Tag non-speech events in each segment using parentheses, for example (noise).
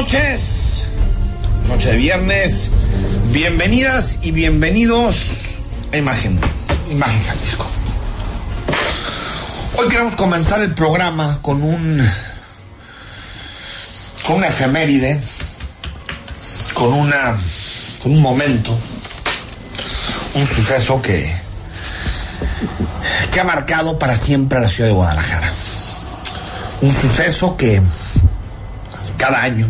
Noches, noche de viernes, bienvenidas y bienvenidos a Imagen, Imagen Jalisco. Hoy queremos comenzar el programa con un con una efeméride, con una con un momento, un suceso que que ha marcado para siempre a la ciudad de Guadalajara. Un suceso que cada año,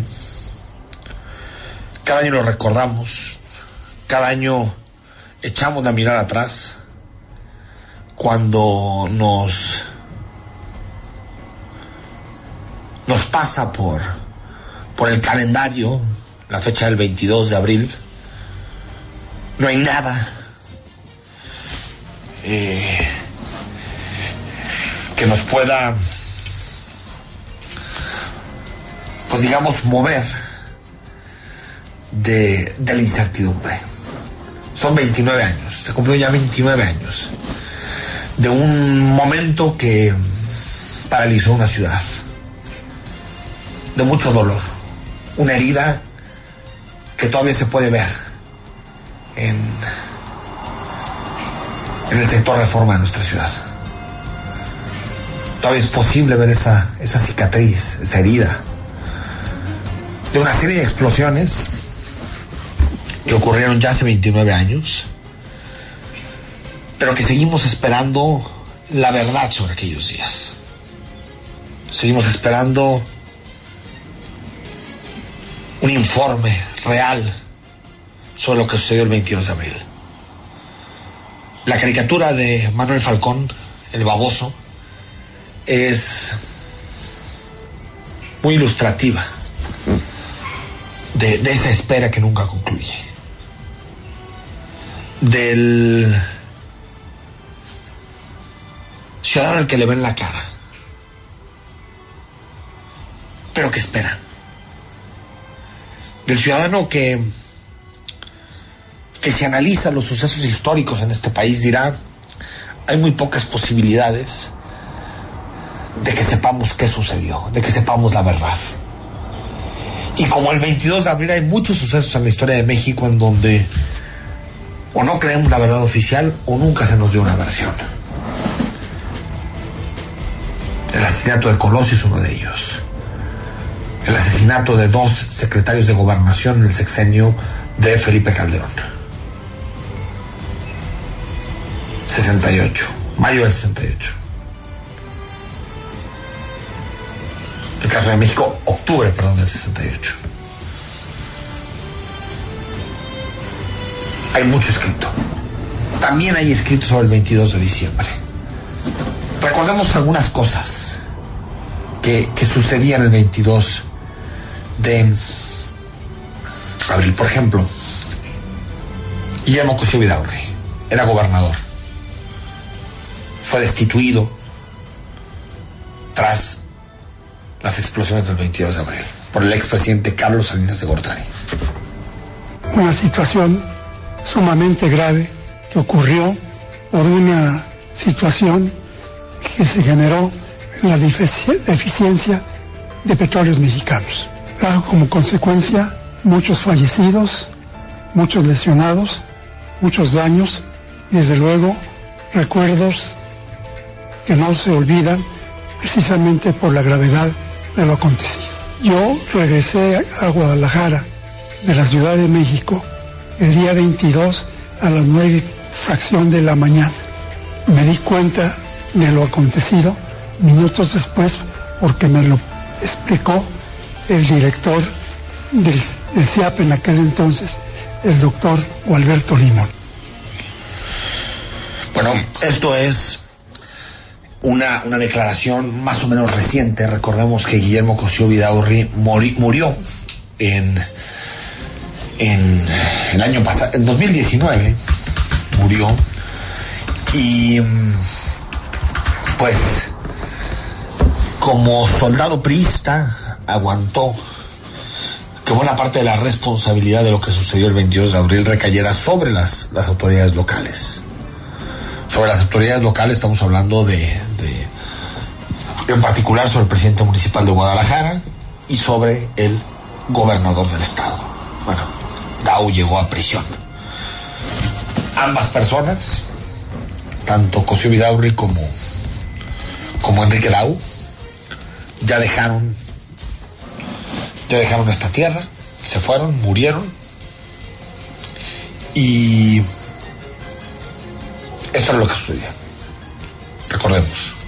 cada año lo recordamos, cada año echamos la mirada atrás. Cuando nos nos pasa por por el calendario la fecha del 22 de abril no hay nada. Eh, que nos pueda pues digamos, mover de, la incertidumbre. Son 29 años, se cumplió ya 29 años de un momento que paralizó una ciudad, de mucho dolor, una herida que todavía se puede ver en, en el sector reforma de nuestra ciudad. Todavía es posible ver esa, esa cicatriz, esa herida de una serie de explosiones que ocurrieron ya hace 29 años, pero que seguimos esperando la verdad sobre aquellos días. Seguimos esperando un informe real sobre lo que sucedió el 22 de abril. La caricatura de Manuel Falcón, el baboso, es muy ilustrativa de, de, esa espera que nunca concluye. Del ciudadano al que le ven la cara. Pero que espera. Del ciudadano que, que si analiza los sucesos históricos en este país dirá, hay muy pocas posibilidades de que sepamos qué sucedió, de que sepamos la verdad. Y como el 22 de abril hay muchos sucesos en la historia de México en donde o no creemos la verdad oficial o nunca se nos dio una versión. El asesinato de Colosio es uno de ellos. El asesinato de dos secretarios de gobernación en el sexenio de Felipe Calderón. 68, mayo del 68. el caso de México, octubre, perdón, del 68. Hay mucho escrito. También hay escrito sobre el 22 de diciembre. Recordemos algunas cosas que, que sucedían el 22 de abril. Por ejemplo, Guillermo Cosío Vidaurri era gobernador. Fue destituido tras las explosiones del 22 de abril por el expresidente Carlos Salinas de Gortari. Una situación sumamente grave que ocurrió por una situación que se generó en la deficiencia de petróleos mexicanos. Trajo como consecuencia muchos fallecidos, muchos lesionados, muchos daños y desde luego recuerdos que no se olvidan precisamente por la gravedad de lo acontecido. Yo regresé a Guadalajara de la Ciudad de México el día 22 a las 9 fracción de la mañana. Me di cuenta de lo acontecido minutos después porque me lo explicó el director del, CIAP en aquel entonces, el doctor Gualberto Limón. Bueno, esto es una, una declaración más o menos reciente. Recordemos que Guillermo Cosío Vidaurri murió en, en el año pasado, en 2019, murió. Y pues como soldado priista aguantó que buena parte de la responsabilidad de lo que sucedió el 22 de abril recayera sobre las, las autoridades locales. Sobre las autoridades locales estamos hablando de, en particular sobre el presidente municipal de Guadalajara y sobre el gobernador del estado. Llegó a prisión. Ambas personas, tanto Cosio Vidaurri como, como Enrique Dau, ya dejaron ya dejaron esta tierra, se fueron, murieron. Y esto es lo que sucedió. Recordemos.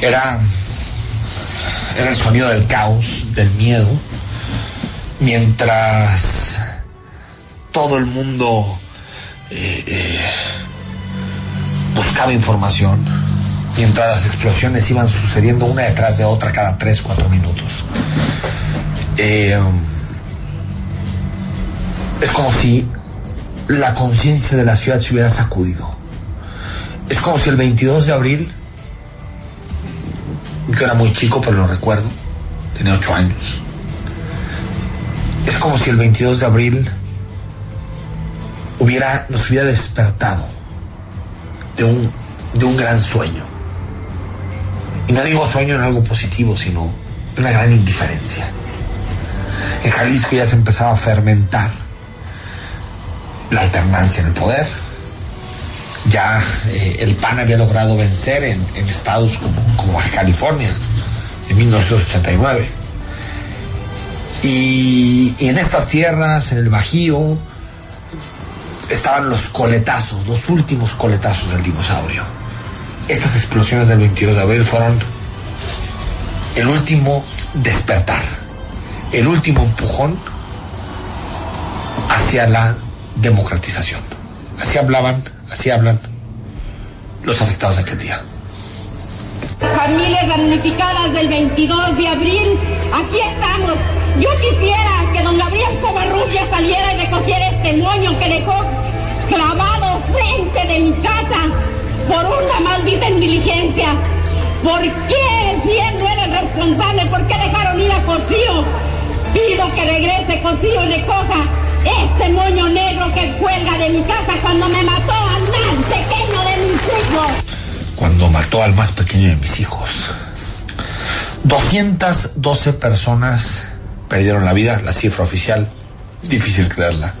Era, era el sonido del caos, del miedo, mientras todo el mundo eh, eh, buscaba información, mientras las explosiones iban sucediendo una detrás de otra cada tres, cuatro minutos. Eh, es como si la conciencia de la ciudad se hubiera sacudido. Es como si el 22 de abril yo era muy chico, pero lo recuerdo. Tenía ocho años. Es como si el 22 de abril hubiera, nos hubiera despertado de un, de un gran sueño. Y no digo sueño en algo positivo, sino una gran indiferencia. En Jalisco ya se empezaba a fermentar la alternancia en el poder. Ya eh, el PAN había logrado vencer en, estados como, California en 1989. Y, y en estas tierras, en el Bajío, estaban los coletazos, los últimos coletazos del dinosaurio. Estas explosiones del 22 de abril fueron el último despertar, el último empujón hacia la democratización. Así hablaban, así hablan los afectados de aquel día. Familias damnificadas del 22 de abril, aquí estamos. Yo quisiera que don Gabriel Covarrubia saliera y recogiera este moño que dejó clavado frente de mi casa por una maldita indiligencia. ¿Por qué, siendo él el responsable, por qué dejaron ir a Cosío? Pido que regrese Cosío y recoja este moño negro que cuelga de mi casa cuando me mató al más pequeño de mis hijos. Cuando mató al más pequeño de mis hijos. 212 personas perdieron la vida, la cifra oficial, difícil creerla.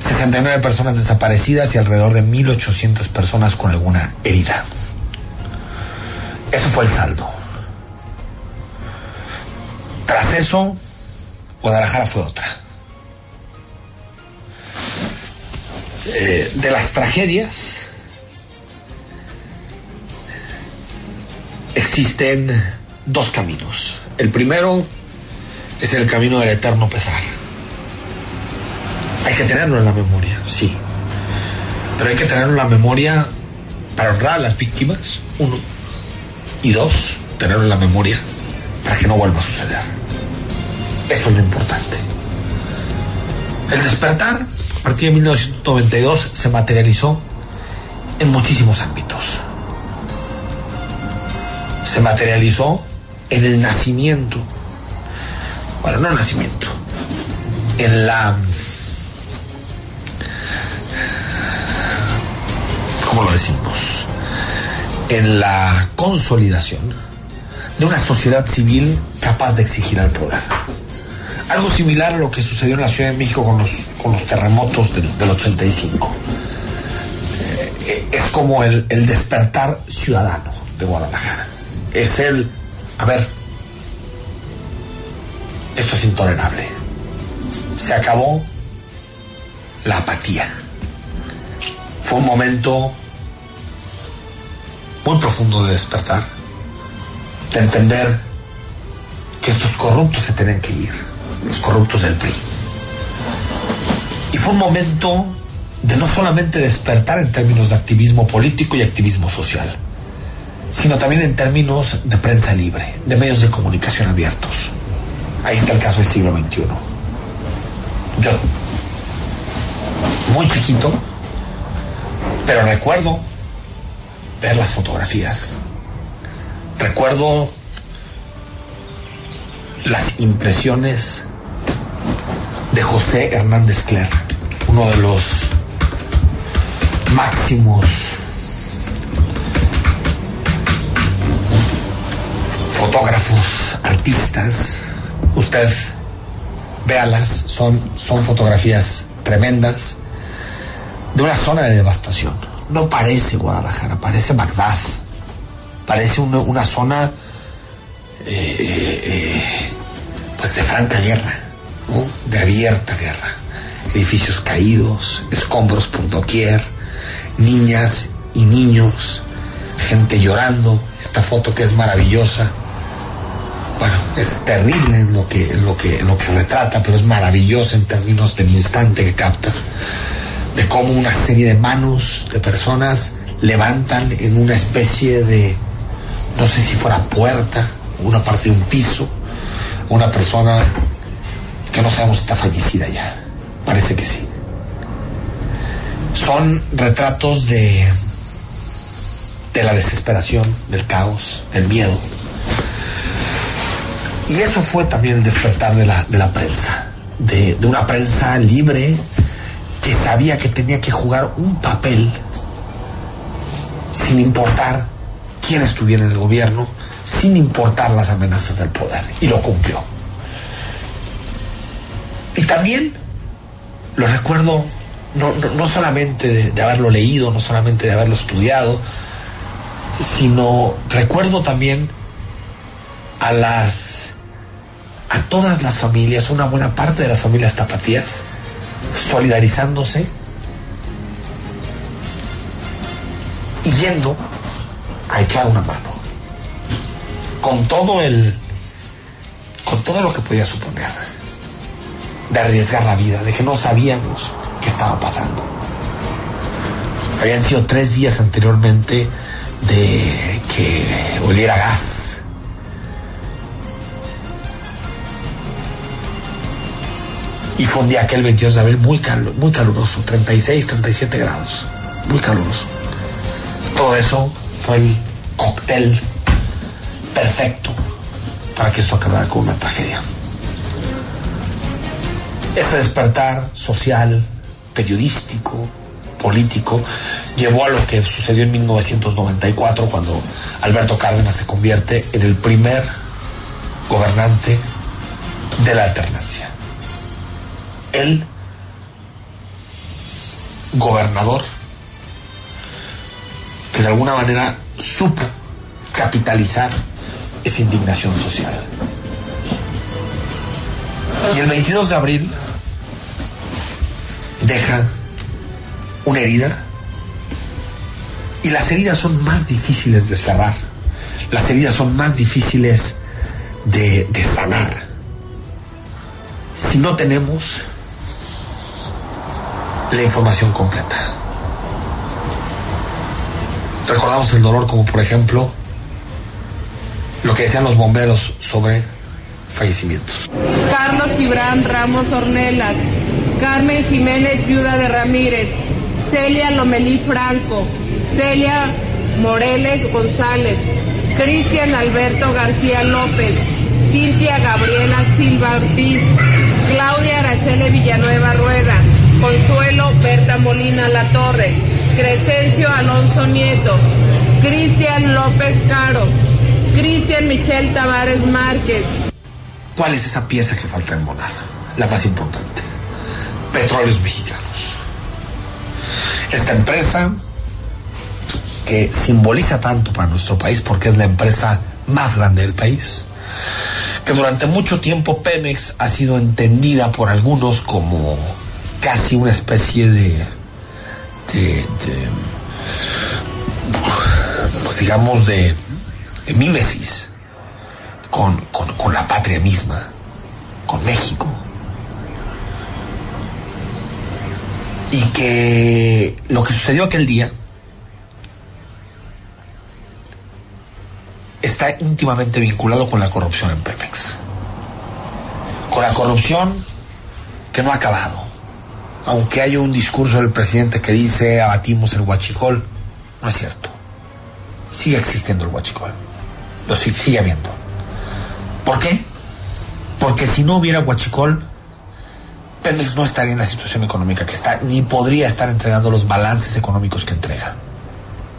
69 personas desaparecidas y alrededor de 1.800 personas con alguna herida. Eso fue el saldo. Tras eso, Guadalajara fue otra. Eh, de las tragedias existen dos caminos. El primero es el camino del eterno pesar. Hay que tenerlo en la memoria, sí. Pero hay que tenerlo en la memoria para honrar a las víctimas, uno. Y dos, tenerlo en la memoria para que no vuelva a suceder. Eso es lo importante. El despertar, a partir de 1992, se materializó en muchísimos ámbitos. Se materializó en el nacimiento, bueno, no nacimiento, en la ¿cómo lo decimos? En la consolidación de una sociedad civil capaz de exigir al poder. Algo similar a lo que sucedió en la Ciudad de México con los, con los terremotos del, del 85. Eh, es como el, el despertar ciudadano de Guadalajara. Es el, a ver, esto es intolerable. Se acabó la apatía Fue un momento muy profundo de despertar, de entender que estos corruptos se tenían que ir, los corruptos del PRI. Y fue un momento de no solamente despertar en términos de activismo político y activismo social, sino también en términos de prensa libre, de medios de comunicación abiertos. Ahí está el caso del siglo XXI. Yo, muy chiquito, pero recuerdo ver las fotografías. Recuerdo las impresiones de José Hernández Cler, uno de los máximos fotógrafos, artistas. Usted véalas, son, son fotografías tremendas de una zona de devastación. No parece Guadalajara, parece Bagdad, parece una, una zona eh, eh, pues de franca guerra, de abierta guerra. Edificios caídos, escombros por doquier, niñas y niños, gente llorando, esta foto que es maravillosa. Bueno, es terrible en lo que, lo que, lo que retrata, pero es maravillosa en términos del instante que capta, de cómo una serie de manos de personas levantan en una especie de, no sé si fuera puerta, una parte de un piso, una persona que no sabemos si está fallecida ya. Parece que sí. Son retratos de, de la desesperación, del caos, del miedo. Y eso fue también el despertar de la, de la prensa, de, de una prensa libre que sabía que tenía que jugar un papel sin importar quién estuviera en el gobierno, sin importar las amenazas del poder. Y lo cumplió. Y también lo recuerdo no, no, no solamente de, de, haberlo leído, no solamente de haberlo estudiado, sino recuerdo también a las a todas las familias, una buena parte de las familias tapatías, solidarizándose y yendo a echar una mano. Con todo el. con todo lo que podía suponer. De arriesgar la vida, de que no sabíamos qué estaba pasando. Habían sido tres días anteriormente de que oliera gas. Y fue un día aquel 22 de abril muy, muy caluroso, 36, 37 grados, muy caluroso. Todo eso fue el cóctel perfecto para que esto acabara con una tragedia. Ese despertar social, periodístico, político, llevó a lo que sucedió en 1994 cuando Alberto Cárdenas se convierte en el primer gobernante de la alternancia. El gobernador que de alguna manera supo capitalizar esa indignación social. Y el 22 de abril deja una herida y las heridas son más difíciles de cerrar, las heridas son más difíciles de, de sanar si no tenemos la información completa. Recordamos el dolor como por ejemplo lo que decían los bomberos sobre fallecimientos. Carlos Gibran Ramos Ornelas, Carmen Jiménez Viuda de Ramírez, Celia Lomelí Franco, Celia Moreles González, Cristian Alberto García López, Cintia Gabriela Silva Ortiz, Claudia Araceli Villanueva Rueda, Consuelo Berta Molina La Torre, Crescencio Alonso Nieto, Cristian López Caro, Cristian Michel Tavares Márquez. ¿Cuál es esa pieza que falta en Monada? La más importante. Petróleos Mexicanos. Esta empresa que simboliza tanto para nuestro país porque es la empresa más grande del país, que durante mucho tiempo Pemex ha sido entendida por algunos como casi una especie de, pues digamos, de, de mímesis con, con, con la patria misma, con México. Y que lo que sucedió aquel día está íntimamente vinculado con la corrupción en Pemex. Con la corrupción que no ha acabado. Aunque haya un discurso del presidente que dice abatimos el huachicol, no es cierto. Sigue existiendo el huachicol. Lo sigue, habiendo. ¿Por qué? Porque si no hubiera huachicol, Pemex no estaría en la situación económica que está, ni podría estar entregando los balances económicos que entrega.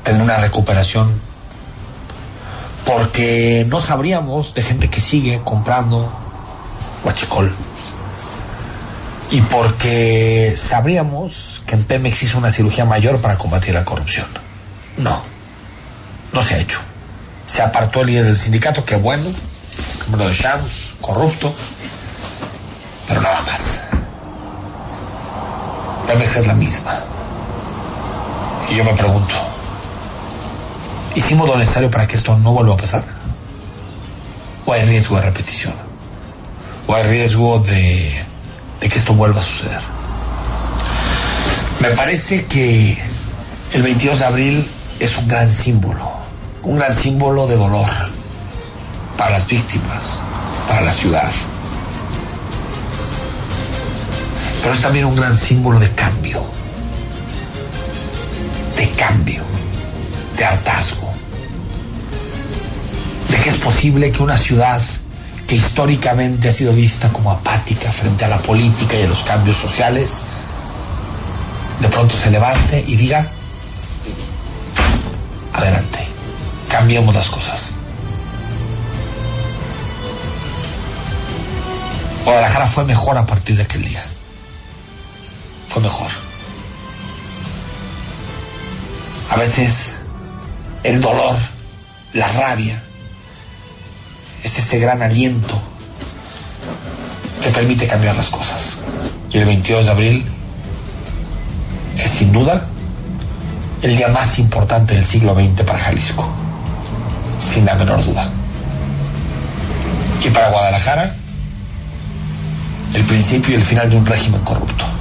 Tener una recuperación porque no sabríamos de gente que sigue comprando huachicol. Y porque sabríamos que en Pemex hizo una cirugía mayor para combatir la corrupción. No, no se ha hecho. Se apartó el líder del sindicato, que bueno, como de Shams, corrupto, pero nada más. Pemex es la misma. Y yo me pregunto, ¿Hicimos lo necesario para que esto no vuelva a pasar? ¿O hay riesgo de repetición? ¿O hay riesgo de, de que esto vuelva a suceder? Me parece que el 22 de abril es un gran símbolo, un gran símbolo de dolor para las víctimas, para la ciudad. Pero es también un gran símbolo de cambio, de cambio, de hartazgo de que es posible que una ciudad que históricamente ha sido vista como apática frente a la política y a los cambios sociales, de pronto se levante y diga, adelante, cambiemos las cosas. Guadalajara fue mejor a partir de aquel día. Fue mejor. A veces el dolor, la rabia, es ese gran aliento que permite cambiar las cosas. Y el 22 de abril es sin duda el día más importante del siglo XX para Jalisco, sin la menor duda. Y para Guadalajara, el principio y el final de un régimen corrupto.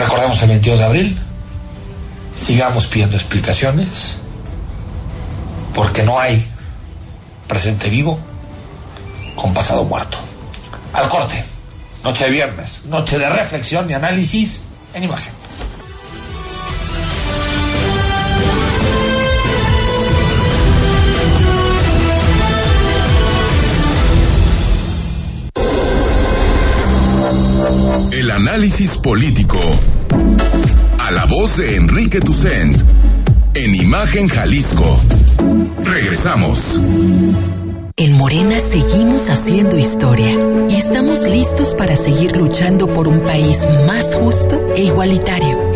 Recordemos el 22 de abril, sigamos pidiendo explicaciones, porque no hay presente vivo con pasado muerto. Al corte, noche de viernes, noche de reflexión y análisis en imagen. Análisis político. A la voz de Enrique Tucent. En Imagen Jalisco. Regresamos. En Morena seguimos haciendo historia y estamos listos para seguir luchando por un país más justo e igualitario.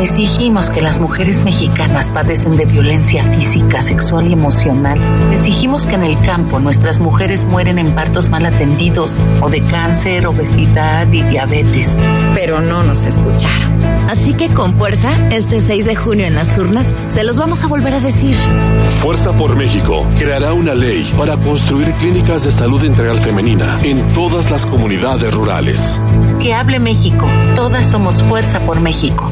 Exigimos que las mujeres mexicanas padecen de violencia física, sexual y emocional. Exigimos que en el campo nuestras mujeres mueren en partos mal atendidos o de cáncer, obesidad y diabetes. Pero no nos escucharon. Así que con fuerza, este 6 de junio en las urnas, se los vamos a volver a decir. Fuerza por México creará una ley para construir clínicas de salud integral femenina en todas las comunidades rurales. Que hable México. Todas somos Fuerza por México.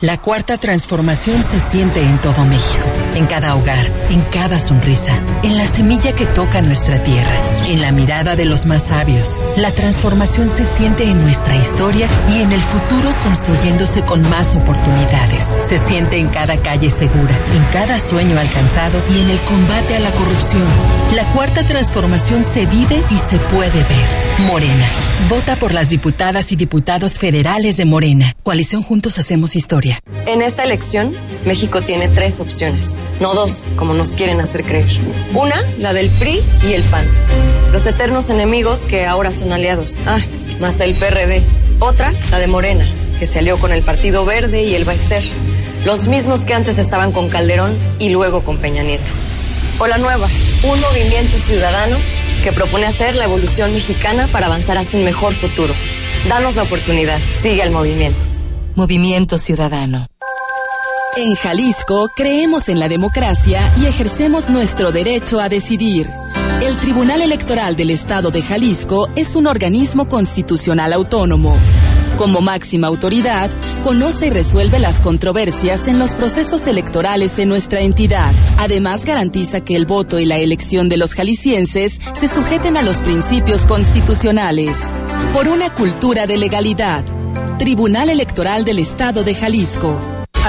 La cuarta transformación se siente en todo México, en cada hogar, en cada sonrisa, en la semilla que toca nuestra tierra, en la mirada de los más sabios. La transformación se siente en nuestra historia y en el futuro construyéndose con más oportunidades. Se siente en cada calle segura, en cada sueño alcanzado y en el combate a la corrupción. La cuarta transformación se vive y se puede ver. Morena. Vota por las diputadas y diputados federales de Morena. Coalición Juntos Hacemos Historia. En esta elección, México tiene tres opciones, no dos, como nos quieren hacer creer. Una, la del PRI y el PAN. Los eternos enemigos que ahora son aliados. Ah, más el PRD. Otra, la de Morena, que se alió con el Partido Verde y el Baester. Los mismos que antes estaban con Calderón y luego con Peña Nieto. O la nueva, un movimiento ciudadano que propone hacer la evolución mexicana para avanzar hacia un mejor futuro. Danos la oportunidad. Sigue el movimiento. Movimiento Ciudadano. En Jalisco creemos en la democracia y ejercemos nuestro derecho a decidir. El Tribunal Electoral del Estado de Jalisco es un organismo constitucional autónomo. Como máxima autoridad, conoce y resuelve las controversias en los procesos electorales de nuestra entidad. Además, garantiza que el voto y la elección de los jaliscienses se sujeten a los principios constitucionales. Por una cultura de legalidad. Tribunal Electoral del Estado de Jalisco.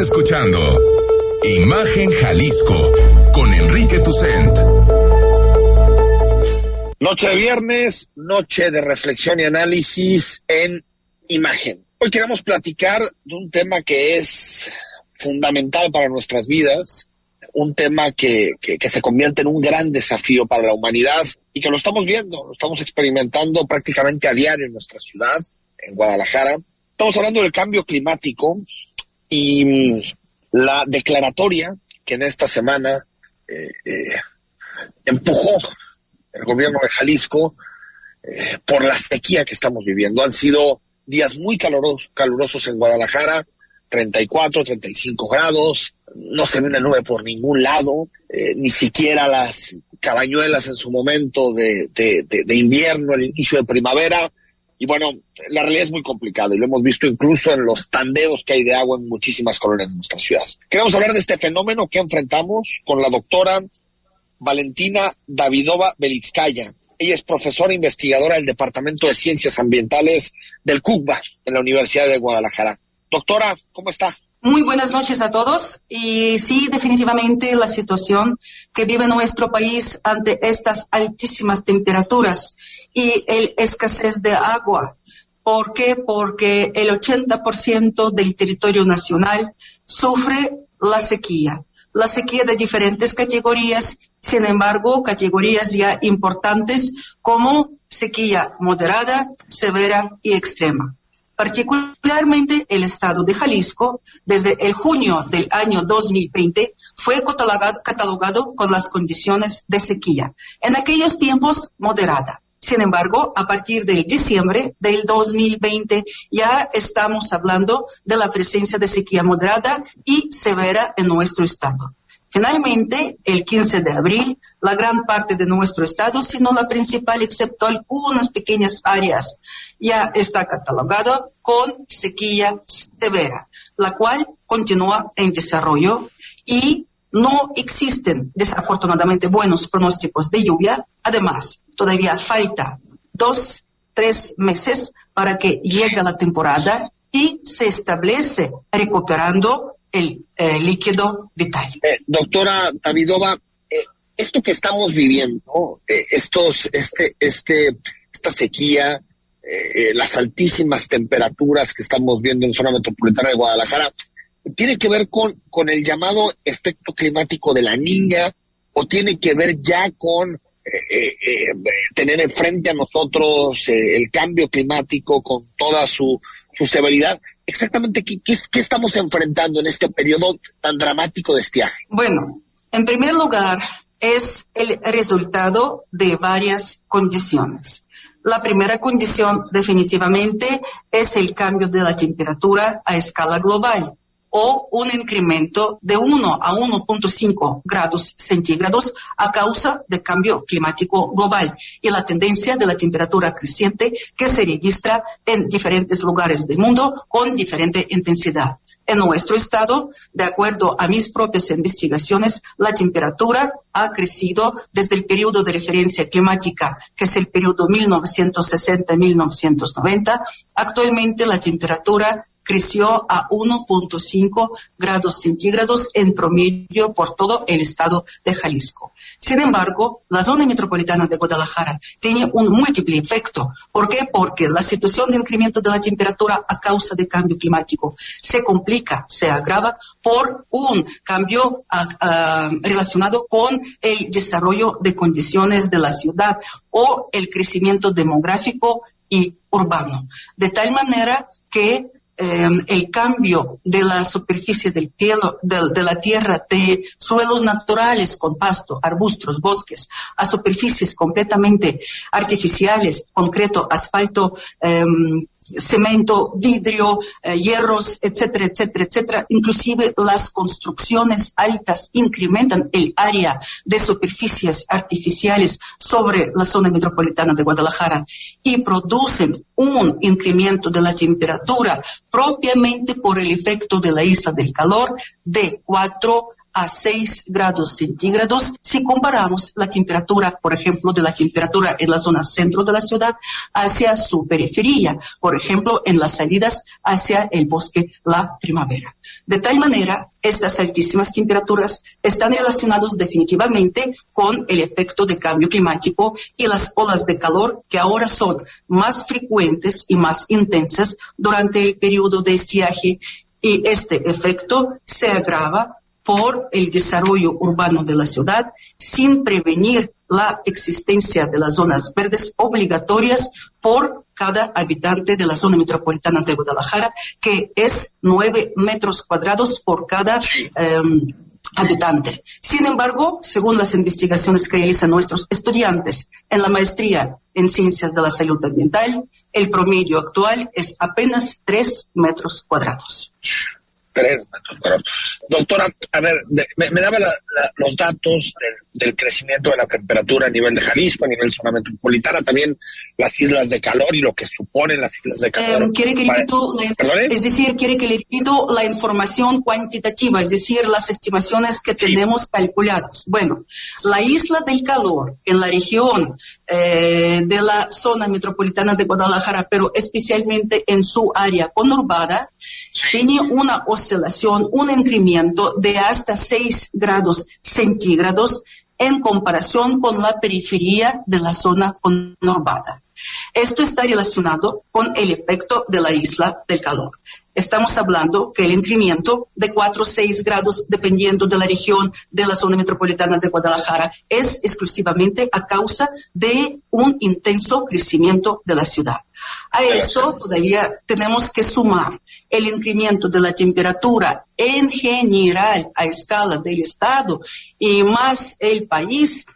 Escuchando Imagen Jalisco con Enrique Tucent. Noche de viernes, noche de reflexión y análisis en Imagen. Hoy queremos platicar de un tema que es fundamental para nuestras vidas, un tema que, que, que, se convierte en un gran desafío para la humanidad y que lo estamos viendo, lo estamos experimentando prácticamente a diario en nuestra ciudad, en Guadalajara. Estamos hablando del cambio climático, y mm, la declaratoria que en esta semana eh, eh, empujó el gobierno de Jalisco eh, por la sequía que estamos viviendo. Han sido días muy calurosos, calurosos en Guadalajara, 34, 35 grados, no se ve una nube por ningún lado, ni siquiera las cabañuelas en su momento de, de, de invierno, el inicio de primavera, y bueno, la realidad es muy complicada y lo hemos visto incluso en los tandeos que hay de agua en muchísimas colonias de nuestra ciudad. Queremos hablar de este fenómeno que enfrentamos con la doctora Valentina Davidova Belitskaya. Ella es profesora investigadora del Departamento de Ciencias Ambientales del CUCBA en la Universidad de Guadalajara. Doctora, ¿cómo está? Muy buenas noches a todos. Y sí, definitivamente la situación que vive nuestro país ante estas altísimas temperaturas y el escasez de agua. ¿Por qué? Porque el 80% del territorio nacional sufre la sequía. La sequía de diferentes categorías, sin embargo, categorías ya importantes como sequía moderada, severa y extrema. Particularmente el estado de Jalisco, desde el junio del año 2020, fue catalogado, con las condiciones de sequía. En aquellos tiempos, moderada. Sin embargo, a partir del diciembre del 2020 ya estamos hablando de la presencia de sequía moderada y severa en nuestro estado. Finalmente, el 15 de abril, la gran parte de nuestro estado, si no la principal, excepto algunas pequeñas áreas, ya está catalogado con sequía severa, la cual continúa en desarrollo y no existen desafortunadamente buenos pronósticos de lluvia. Además, todavía falta dos, tres meses para que llegue la temporada y se establece recuperando el eh, líquido vital. Eh, doctora Davidova, eh, esto que estamos viviendo, estos, este, este, esta sequía, las altísimas temperaturas que estamos viendo en zona metropolitana de Guadalajara, tiene que ver con, con el llamado efecto climático de la niña o tiene que ver ya con eh, eh, tener enfrente a nosotros eh, el cambio climático con toda su, su severidad. Exactamente, ¿qué, ¿qué, qué, estamos enfrentando en este periodo tan dramático de estiaje? Bueno, en primer lugar, es el resultado de varias condiciones. La primera condición definitivamente es el cambio de la temperatura a escala global o un incremento de 1 a 1.5 grados centígrados a causa del cambio climático global y la tendencia de la temperatura creciente que se registra en diferentes lugares del mundo con diferente intensidad. En nuestro estado, de acuerdo a mis propias investigaciones, la temperatura ha crecido desde el periodo de referencia climática, que es el periodo 1960-1990. Actualmente la temperatura creció a 1.5 grados centígrados en promedio por todo el estado de Jalisco. Sin embargo, la zona metropolitana de Guadalajara tiene un múltiple efecto. ¿Por qué? Porque la situación de incremento de la temperatura a causa del cambio climático se complica, se agrava por un cambio ah, ah, relacionado con el desarrollo de condiciones de la ciudad o el crecimiento demográfico y urbano. De tal manera que Em, el cambio de la superficie del cielo, de, la tierra, de suelos naturales con pasto, arbustos, bosques, a superficies completamente artificiales, concreto, asfalto, em, cemento, vidrio, eh, hierros, etcétera, etcétera, etcétera. Inclusive las construcciones altas incrementan el área de superficies artificiales sobre la zona metropolitana de Guadalajara y producen un incremento de la temperatura propiamente por el efecto de la isla del calor de 4 a 6 grados centígrados si comparamos la temperatura, por ejemplo, de la temperatura en la zona centro de la ciudad hacia su periferia, por ejemplo, en las salidas hacia el bosque la primavera. De tal manera, estas altísimas temperaturas están relacionadas definitivamente con el efecto de cambio climático y las olas de calor que ahora son más frecuentes y más intensas durante el periodo de estiaje y este efecto se agrava por el desarrollo urbano de la ciudad sin prevenir la existencia de las zonas verdes obligatorias por cada habitante de la zona metropolitana de Guadalajara, que es nueve metros cuadrados por cada em, habitante. Sin embargo, según las investigaciones que realizan nuestros estudiantes en la maestría en ciencias de la salud ambiental, el promedio actual es apenas tres metros cuadrados tres metros Doctora, a ver, me, daba los datos del, crecimiento de la temperatura a nivel de Jalisco, a nivel zona metropolitana, también las islas de calor y lo que suponen las islas de calor. Eh, quiere que le es decir, quiere que le repito la información cuantitativa, es decir, las estimaciones que tenemos calculadas. Bueno, la isla del calor en la región eh, de la zona metropolitana de Guadalajara, pero especialmente en su área conurbada, tiene una oscilación, un incremento de hasta 6 grados centígrados en comparación con la periferia de la zona conurbada. Esto está relacionado con el efecto de la isla del calor. Estamos hablando que el incremento de 4 o 6 grados, dependiendo de la región de la zona metropolitana de Guadalajara, es exclusivamente a causa de un intenso crecimiento de la ciudad. A esto todavía tenemos que sumar el incremento de la temperatura en general a escala del Estado y más el país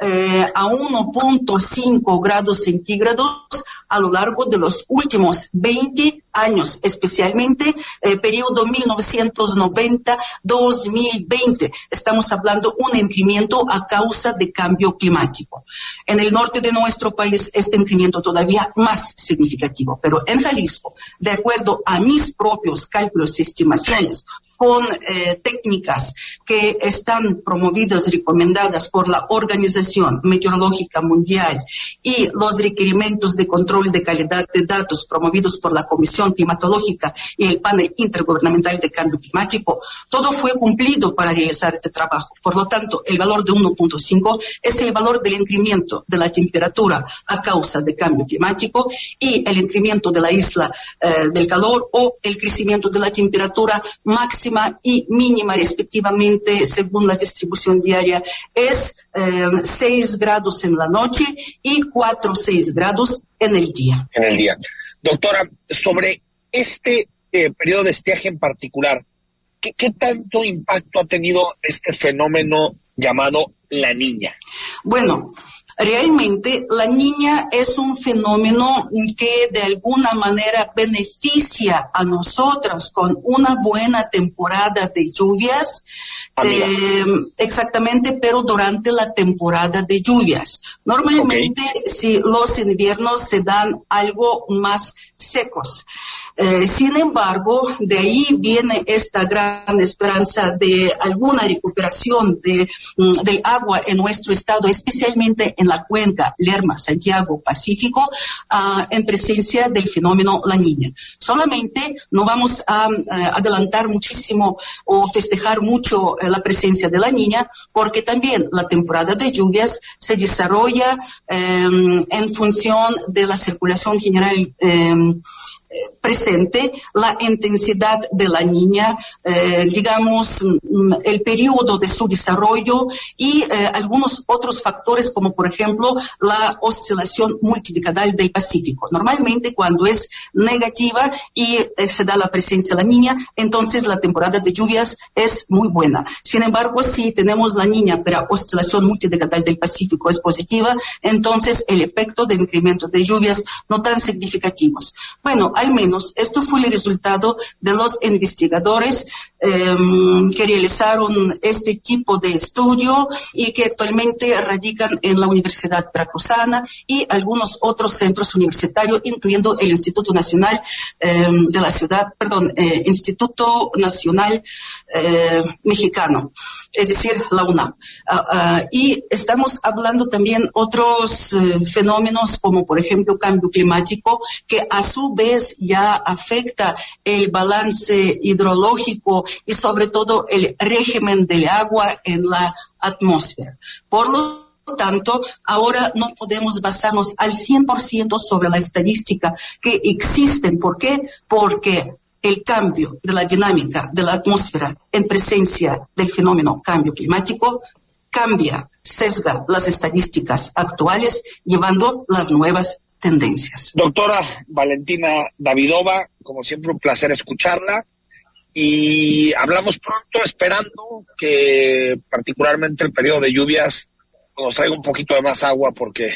eh, a 1.5 grados centígrados a lo largo de los últimos 20 años, especialmente eh, periodo 1990-2020. Estamos hablando un incremento a causa de cambio climático. En el norte de nuestro país este incremento todavía más significativo, pero en Jalisco, de acuerdo a mis propios cálculos y estimaciones, con eh, técnicas que están promovidas, recomendadas por la Organización Meteorológica Mundial y los requerimientos de control de calidad de datos promovidos por la Comisión Climatológica y el Panel Intergubernamental de Cambio Climático, todo fue cumplido para realizar este trabajo. Por lo tanto, el valor de 1.5 es el valor del incremento de la temperatura a causa de cambio climático y el incremento de la isla eh, del calor o el crecimiento de la temperatura máxima y mínima respectivamente según la distribución diaria es 6 eh, grados en la noche y 4 o 6 grados en el día. En el día. Doctora, sobre este eh, periodo de estiaje en particular, ¿qué, ¿qué tanto impacto ha tenido este fenómeno llamado la niña? Bueno, Realmente la niña es un fenómeno que de alguna manera beneficia a nosotros con una buena temporada de lluvias, eh, exactamente, pero durante la temporada de lluvias. Normalmente si los inviernos se dan algo más secos. Eh, sin embargo, de ahí viene esta gran esperanza de alguna recuperación de, mm, del agua en nuestro estado, especialmente en la cuenca Lerma, Santiago, Pacífico, ah, en presencia del fenómeno La Niña. Solamente no vamos a eh, adelantar muchísimo o festejar mucho eh, la presencia de La Niña, porque también la temporada de lluvias se desarrolla em, en función de la circulación general em, presente la intensidad de la niña, eh, digamos, mm, el periodo de su desarrollo y eh, algunos otros factores como por ejemplo la oscilación multidecadal del Pacífico. Normalmente cuando es negativa y eh, se da la presencia de la niña, entonces la temporada de lluvias es muy buena. Sin embargo, si tenemos la niña, pero oscilación multidecadal del Pacífico es positiva, entonces el efecto de incremento de lluvias no tan significativos. Bueno, al menos esto fue el resultado de los investigadores em, que realizaron este tipo de estudio y que actualmente radican en la Universidad Veracruzana y algunos otros centros universitarios, incluyendo el Instituto Nacional em, de la Ciudad, perdón, eh, Instituto Nacional eh, Mexicano, es decir, la UNAM. Ah, ah, y estamos hablando también otros eh, fenómenos como, por ejemplo, cambio climático, que a su vez ya afecta el balance hidrológico y sobre todo el régimen del agua en la atmósfera. Por lo tanto, ahora no podemos basarnos al 100% sobre la estadística que existen. ¿Por qué? Porque el cambio de la dinámica de la atmósfera en presencia del fenómeno cambio climático cambia, sesga las estadísticas actuales, llevando las nuevas tendencias. Doctora Valentina Davidova, como siempre un placer escucharla y hablamos pronto esperando que particularmente el periodo de lluvias nos traiga un poquito de más agua porque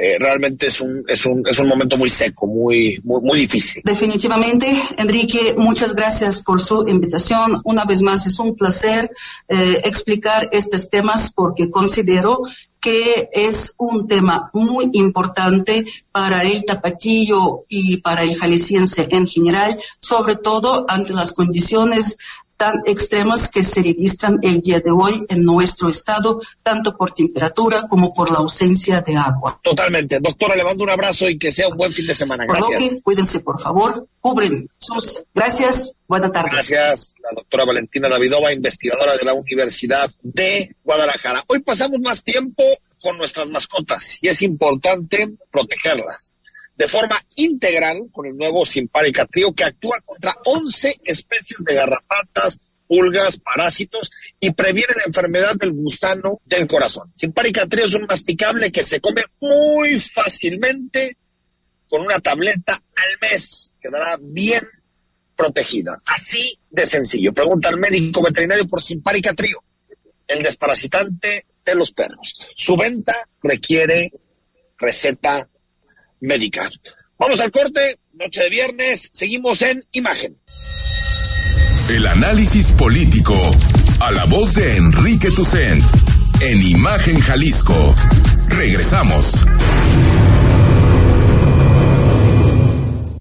eh, realmente es un, es, un, es un momento muy seco, muy, muy, muy difícil. Definitivamente, Enrique, muchas gracias por su invitación. Una vez más, es un placer eh, explicar estos temas porque considero que es un tema muy importante para el tapatillo y para el jalisciense en general, sobre todo ante las condiciones tan extremas que se registran el día de hoy en nuestro estado, tanto por temperatura como por la ausencia de agua. Totalmente. Doctora, le mando un abrazo y que sea un buen fin de semana. Gracias. cuídense, por favor. Cubren sus. Gracias. Buenas tardes. Gracias, la doctora Valentina Davidova, investigadora de la Universidad de Guadalajara. Hoy pasamos más tiempo con nuestras mascotas y es importante protegerlas de forma integral con el nuevo Simparica Trio que actúa contra 11 especies de garrapatas, pulgas, parásitos y previene la enfermedad del gusano del corazón. Simparica Trio es un masticable que se come muy fácilmente con una tableta al mes. Quedará bien protegida. Así de sencillo. Pregunta al médico veterinario por Simparica Trio, el desparasitante de los perros. Su venta requiere receta médica. Vamos al corte, noche de viernes, seguimos en imagen. El análisis político a la voz de Enrique Tucent en Imagen Jalisco. Regresamos.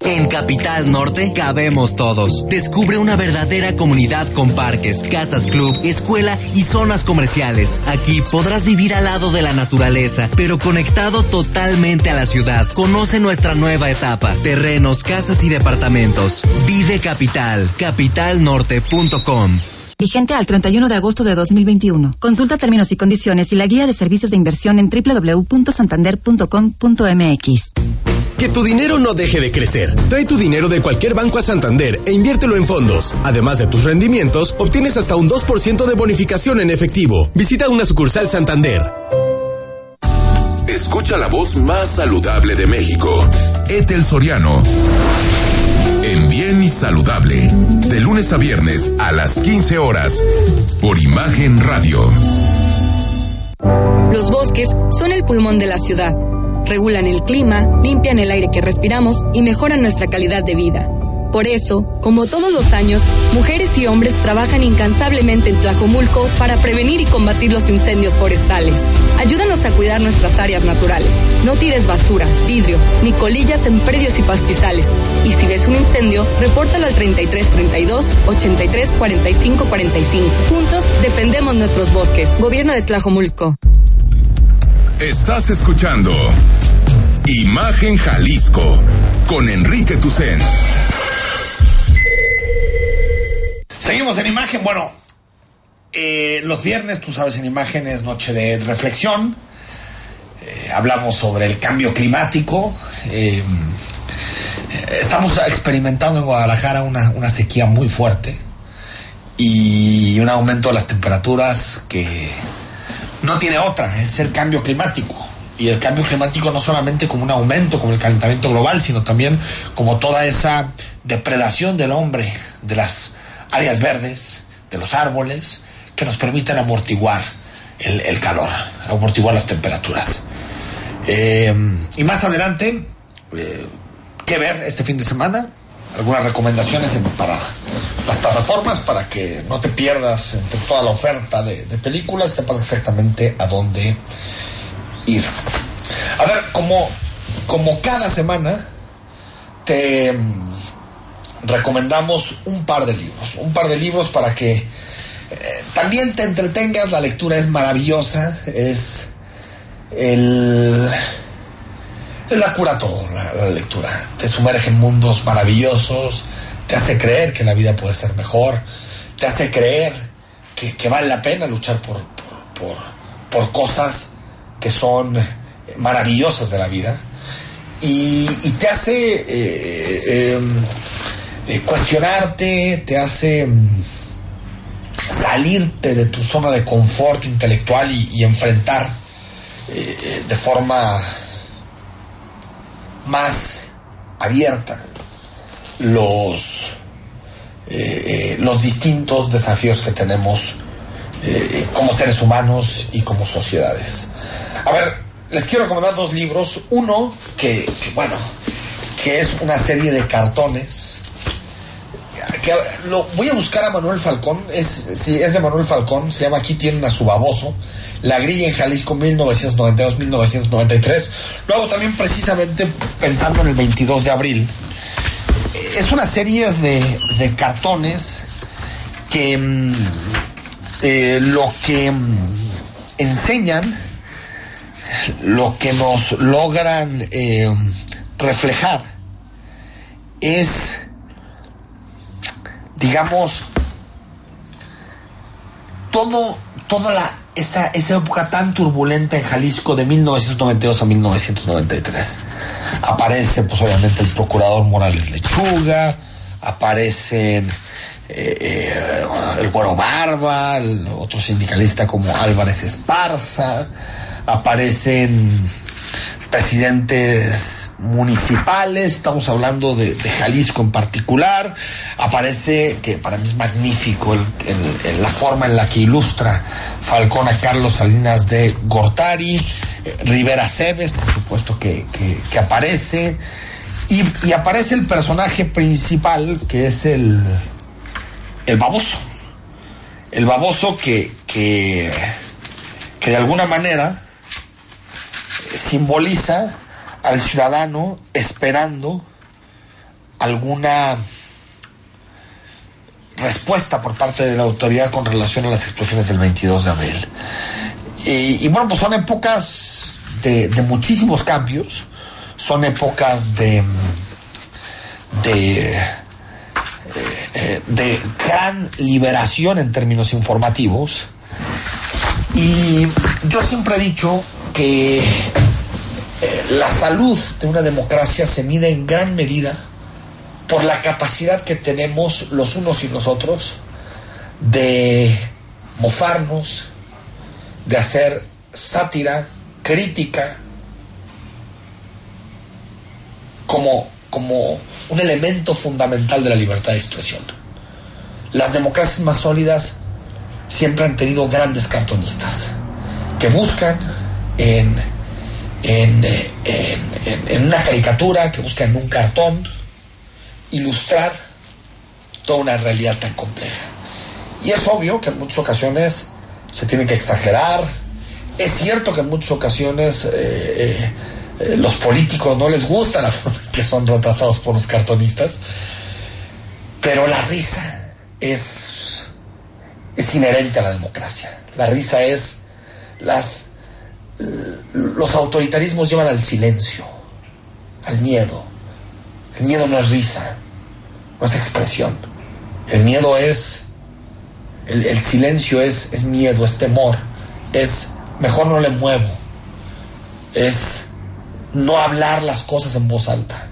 En Capital Norte cabemos todos. Descubre una verdadera comunidad con parques, casas club, escuela y zonas comerciales. Aquí podrás vivir al lado de la naturaleza, pero conectado totalmente a la ciudad. Conoce nuestra nueva etapa. Terrenos, casas y departamentos. Vive Capital. Capitalnorte.com. Vigente al 31 de agosto de 2021. Consulta términos y condiciones y la guía de servicios de inversión en www.santander.com.mx. Que tu dinero no deje de crecer. Trae tu dinero de cualquier banco a Santander e inviértelo en fondos. Además de tus rendimientos, obtienes hasta un 2% de bonificación en efectivo. Visita una sucursal Santander. Escucha la voz más saludable de México. Etel Soriano. En Bien y Saludable. De lunes a viernes a las 15 horas. Por Imagen Radio. Los bosques son el pulmón de la ciudad regulan el clima, limpian el aire que respiramos y mejoran nuestra calidad de vida. Por eso, como todos los años, mujeres y hombres trabajan incansablemente en Tlajomulco para prevenir y combatir los incendios forestales. Ayúdanos a cuidar nuestras áreas naturales. No tires basura, vidrio, ni colillas en predios y pastizales. Y si ves un incendio, repórtalo al 33 32 83 45 45. Juntos defendemos nuestros bosques. Gobierno de Tlajomulco. Estás escuchando Imagen Jalisco con Enrique Tucen. Seguimos en imagen. Bueno, eh, los viernes, tú sabes, en imagen es noche de reflexión. Eh, hablamos sobre el cambio climático. Eh, estamos experimentando en Guadalajara una, una sequía muy fuerte y un aumento de las temperaturas que no tiene otra, es el cambio climático. Y el cambio climático no solamente como un aumento, como el calentamiento global, sino también como toda esa depredación del hombre, de las áreas verdes, de los árboles, que nos permiten amortiguar el, calor, amortiguar las temperaturas. Eh, y más adelante, eh, ¿qué ver este fin de semana? Algunas recomendaciones en- para las plataformas para que no te pierdas entre toda la oferta de, de películas, sepas exactamente a dónde ir. A ver, como, como cada semana, te mm, recomendamos un par de libros, un par de libros para que eh, también te entretengas, la lectura es maravillosa, es el... la cura todo, la, lectura. Te sumerge en mundos maravillosos, te hace creer que la vida puede ser mejor, te hace creer que, que vale la pena luchar por, por, por, cosas que son maravillosas de la vida y, te hace eh, eh, eh, cuestionarte, te hace mm, salirte de tu zona de confort intelectual y, enfrentar de forma más abierta los, eh, eh, los distintos desafíos que tenemos eh, como seres humanos y como sociedades. A ver, les quiero recomendar dos libros. Uno que, bueno, que es una serie de cartones. Que lo, voy a buscar a Manuel Falcón, es, es de Manuel Falcón, se llama Aquí tienen a su baboso, La grilla en Jalisco 1992-1993. Lo hago también precisamente pensando en el 22 de abril. Eh, Es una serie de, de cartones que mm, eh, lo que mm, enseñan, lo que nos logran eh, reflejar es, digamos, todo, toda la, esa, esa época tan turbulenta en Jalisco de 1992 a 1993. Aparece, pues obviamente, el procurador Morales Lechuga, aparecen eh, el Güero Barba, otro sindicalista como Álvarez Esparza, aparecen presidentes municipales, estamos hablando de, Jalisco en particular, aparece, que para mí es magnífico la forma en la que ilustra Falcón a Carlos Salinas de Gortari, eh, Rivera Cebes, por supuesto que, aparece, y, y aparece el personaje principal que es el, el baboso, el baboso que, que, que de alguna manera simboliza al ciudadano esperando alguna respuesta por parte de la autoridad con relación a las explosiones del 22 de abril. Y, bueno, pues son épocas de, de muchísimos cambios, son épocas de, de, eh, eh, de gran liberación en términos informativos. Y yo siempre he dicho que eh, la salud de una democracia se mide en gran medida por la capacidad que tenemos los unos y los otros de mofarnos, de hacer sátira, crítica, como, como un elemento fundamental de la libertad de expresión. Las democracias más sólidas siempre han tenido grandes cartonistas que buscan en, eh, en- en- en una caricatura, que buscan en un cartón, ilustrar toda una realidad tan compleja. Y es obvio que en muchas ocasiones se tiene que exagerar, Es cierto que en muchas ocasiones eh, eh, los políticos no les gusta la (laughs) forma en que son retratados por los cartonistas, pero la risa es, es inherente a la democracia. La risa es las los autoritarismos llevan al silencio, al miedo. El miedo no es risa, no es expresión. El miedo es, el, silencio es, es miedo, es temor, es mejor no le muevo, es no hablar las cosas en voz alta.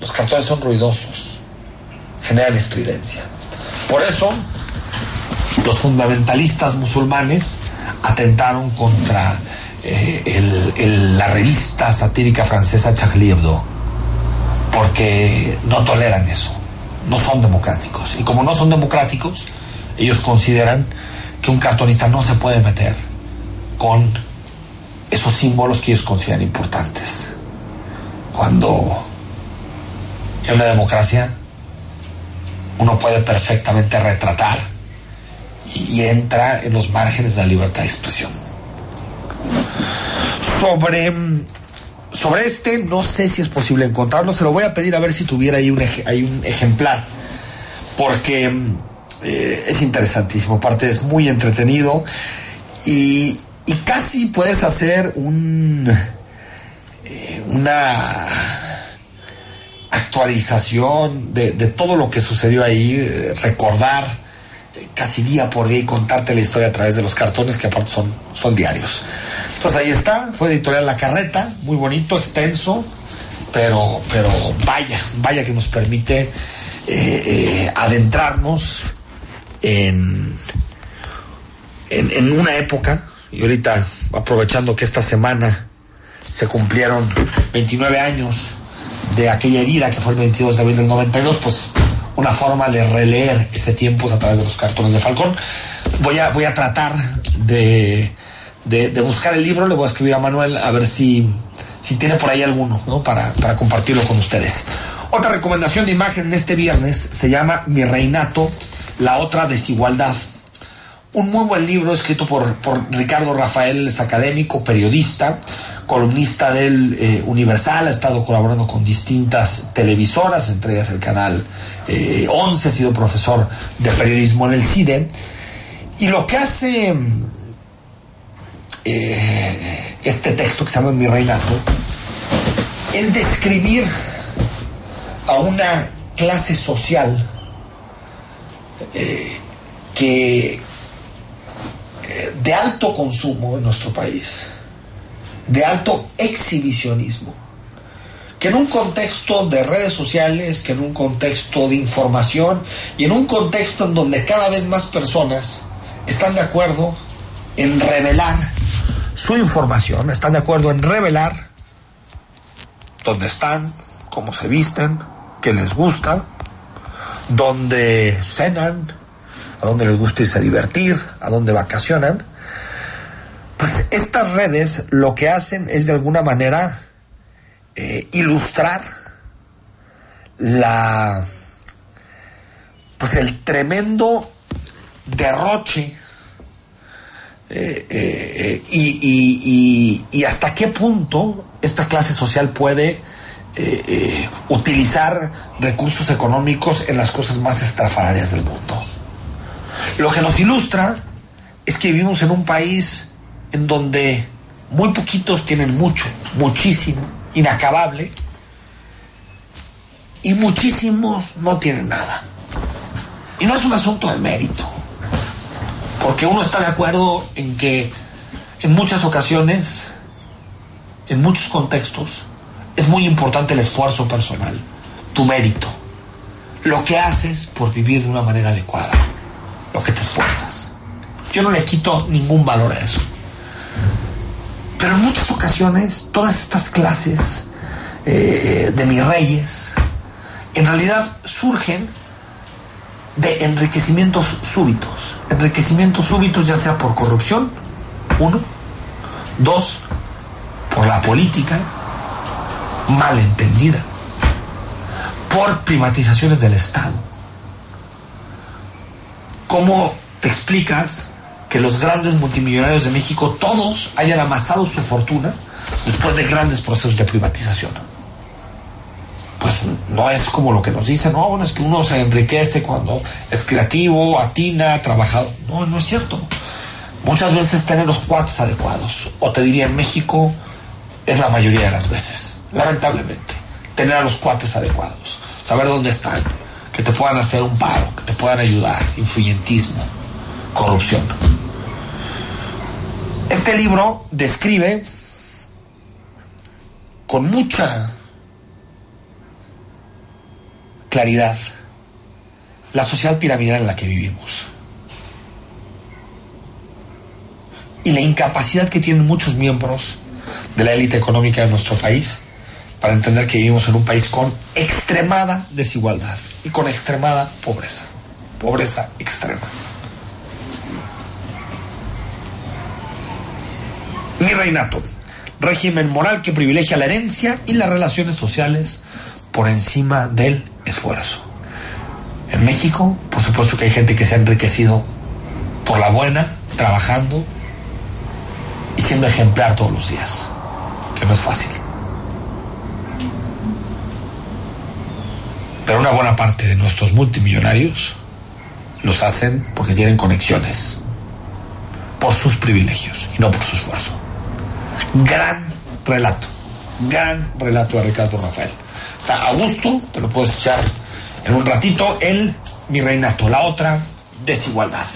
Los cartones son ruidosos, generan estridencia. Por eso, los fundamentalistas musulmanes atentaron contra eh, la revista satírica francesa Charlie Hebdo, porque no toleran eso, no son democráticos. Y como no son democráticos, ellos consideran que un cartonista no se puede meter con esos símbolos que ellos consideran importantes. Cuando en una democracia uno puede perfectamente retratar y, entra en los márgenes de la libertad de expresión. Sobre, sobre este, no sé si es posible encontrarlo, se lo voy a pedir a ver si tuviera ahí un, hay un ejemplar, porque eh, es interesantísimo, aparte es muy entretenido y, y casi puedes hacer un, eh, una actualización de, todo lo que sucedió ahí, eh, recordar casi día por día y contarte la historia a través de los cartones que aparte son, son diarios. Entonces ahí está, fue editorial La Carreta, muy bonito, extenso, pero, pero vaya, vaya que nos permite eh, eh, adentrarnos en, en, en una época, y ahorita aprovechando que esta semana se cumplieron 29 años de aquella herida que fue el 22 de abril del 92, pues una forma de releer ese tiempo a través de los cartones de Falcón. Voy a, voy a tratar de, de, de buscar el libro, le voy a escribir a Manuel a ver si, si tiene por ahí alguno, ¿no? Para, para compartirlo con ustedes. Otra recomendación de imagen en este viernes se llama Mi Reinato, la otra desigualdad. Un muy buen libro escrito por, por Ricardo Rafael, es académico, periodista, columnista del eh, Universal, ha estado colaborando con distintas televisoras, entre ellas el canal eh, 11, ha sido profesor de periodismo en el CIDE. Y lo que hace eh, este texto que se llama Mi Reinato es describir a una clase social eh, que de alto consumo en nuestro país, de alto exhibicionismo, que en un contexto de redes sociales, que en un contexto de información y en un contexto en donde cada vez más personas están de acuerdo en revelar su información, están de acuerdo en revelar dónde están, cómo se visten, qué les gusta, dónde cenan, a dónde les gusta irse a divertir, a dónde vacacionan. Estas redes lo que hacen es de alguna manera eh, ilustrar la pues el tremendo derroche eh, eh, y, hasta qué punto esta clase social puede utilizar recursos económicos en las cosas más estrafalarias del mundo. Lo que nos ilustra es que vivimos en un país en donde muy poquitos tienen mucho, muchísimo, inacabable, y muchísimos no tienen nada. Y no es un asunto de mérito, porque uno está de acuerdo en que en muchas ocasiones, en muchos contextos, es muy importante el esfuerzo personal, tu mérito, lo que haces por vivir de una manera adecuada, lo que te esfuerzas. Yo no le quito ningún valor a eso. Pero en muchas ocasiones, todas estas clases eh, de mis reyes, en realidad surgen de enriquecimientos súbitos. Enriquecimientos súbitos ya sea por corrupción, uno. Dos, por la política mal entendida. Por privatizaciones del Estado. ¿Cómo te explicas que los grandes multimillonarios de México todos hayan amasado su fortuna después de grandes procesos de privatización. Pues no es como lo que nos dicen, no, bueno, es que uno se enriquece cuando es creativo, atina, trabajador. No, no es cierto. Muchas veces tener los cuates adecuados, o te diría en México, es la mayoría de las veces, lamentablemente, tener a los cuates adecuados, saber dónde están, que te puedan hacer un paro, que te puedan ayudar, influyentismo, corrupción. Este libro describe con mucha claridad la sociedad piramidal en la que vivimos y la incapacidad que tienen muchos miembros de la élite económica de nuestro país para entender que vivimos en un país con extremada desigualdad y con extremada pobreza, pobreza extrema. Mi reinato, régimen moral que privilegia la herencia y las relaciones sociales por encima del esfuerzo. En México, por supuesto que hay gente que se ha enriquecido por la buena, trabajando y siendo ejemplar todos los días, que no es fácil. Pero una buena parte de nuestros multimillonarios los hacen porque tienen conexiones, por sus privilegios y no por su esfuerzo. Gran relato, gran relato de Ricardo Rafael. Está a gusto, te lo puedes echar en un ratito, el Mi Reinato, la otra desigualdad.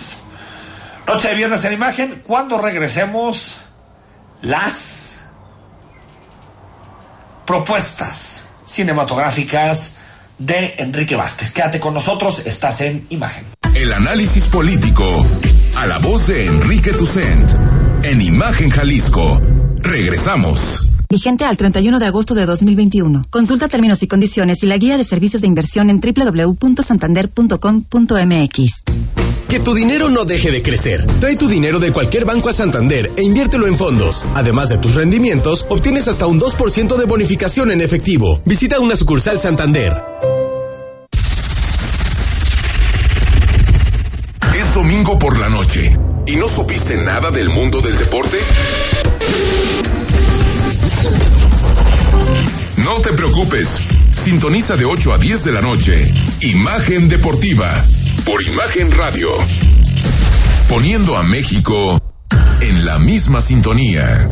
Noche de viernes en imagen, cuando regresemos las propuestas cinematográficas de Enrique Vázquez. Quédate con nosotros, estás en imagen. El análisis político a la voz de Enrique Tucent en Imagen Jalisco. Regresamos. Vigente al 31 de agosto de 2021. Consulta términos y condiciones y la guía de servicios de inversión en www.santander.com.mx. Que tu dinero no deje de crecer. Trae tu dinero de cualquier banco a Santander e inviértelo en fondos. Además de tus rendimientos, obtienes hasta un 2% de bonificación en efectivo. Visita una sucursal Santander. Es domingo por la noche y no supiste nada del mundo del deporte. No te preocupes. Sintoniza de 8 a 10 de la noche. Imagen Deportiva. Por Imagen Radio. Poniendo a México en la misma sintonía.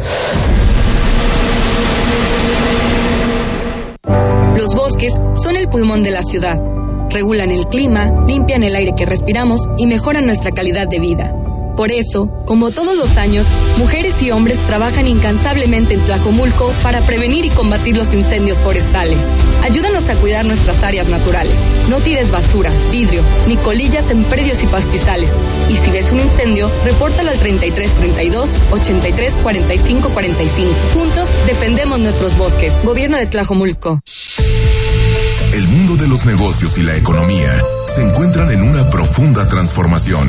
Los bosques son el pulmón de la ciudad. Regulan el clima, limpian el aire que respiramos y mejoran nuestra calidad de vida. Por eso, como todos los años, mujeres y hombres trabajan incansablemente en Tlajomulco para prevenir y combatir los incendios forestales. Ayúdanos a cuidar nuestras áreas naturales. No tires basura, vidrio, ni colillas en predios y pastizales. Y si ves un incendio, repórtalo al 3332 83 45 45. Juntos defendemos nuestros bosques. Gobierno de Tlajomulco. El mundo de los negocios y la economía se encuentran en una profunda transformación.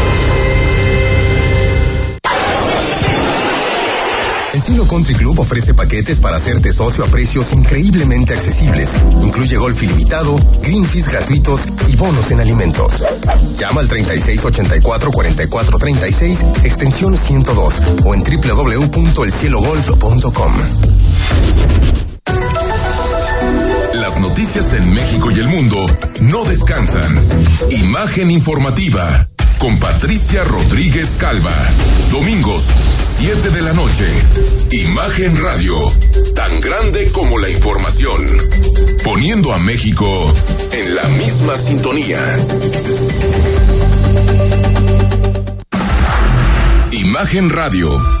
El Silo Country Club ofrece paquetes para hacerte socio a precios increíblemente accesibles. Incluye golf ilimitado, green fees gratuitos y bonos en alimentos. Llama al 3684-4436, extensión 102 o en www.elcielogolf.com. Las noticias en México y el mundo no descansan. Imagen informativa con Patricia Rodríguez Calva. Domingos, 7 de la noche. Imagen Radio, tan grande como la información. Poniendo a México en la misma sintonía. Imagen Radio,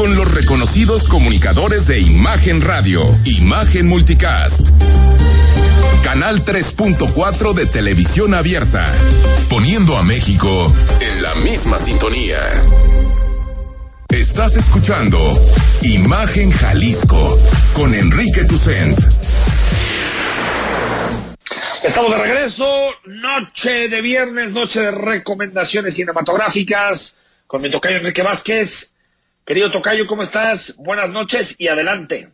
Con los reconocidos comunicadores de Imagen Radio, Imagen Multicast. Canal 3.4 de televisión abierta, poniendo a México en la misma sintonía. Estás escuchando Imagen Jalisco con Enrique Tucent. Estamos de regreso, noche de viernes, noche de recomendaciones cinematográficas con mi tocayo Enrique Vázquez. Querido tocayo, ¿cómo estás? Buenas noches y adelante.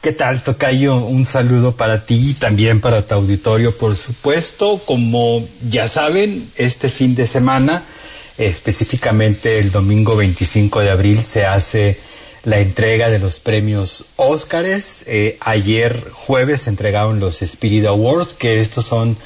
¿Qué tal, Tocayo? Un saludo para ti y también para tu auditorio, por supuesto. Como ya saben, este fin de semana, específicamente el domingo 25 de abril, se hace la entrega de los premios Óscares. Eh, ayer jueves se entregaron los Spirit Awards, que estos son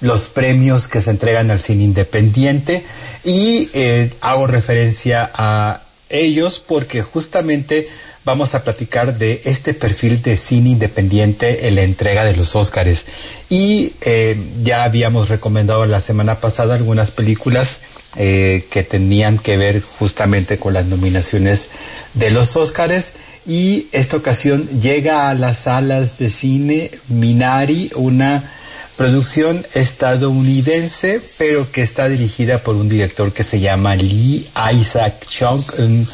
los premios que se entregan al cine independiente y eh, hago referencia a ellos porque justamente vamos a platicar de este perfil de cine independiente en la entrega de los Óscares. Y eh, ya habíamos recomendado la semana pasada algunas películas eh, que tenían que ver justamente con las nominaciones de los Óscares. Y esta ocasión llega a las salas de cine Minari, una producción estadounidense, pero que está dirigida por un director que se llama Lee Isaac Chung, un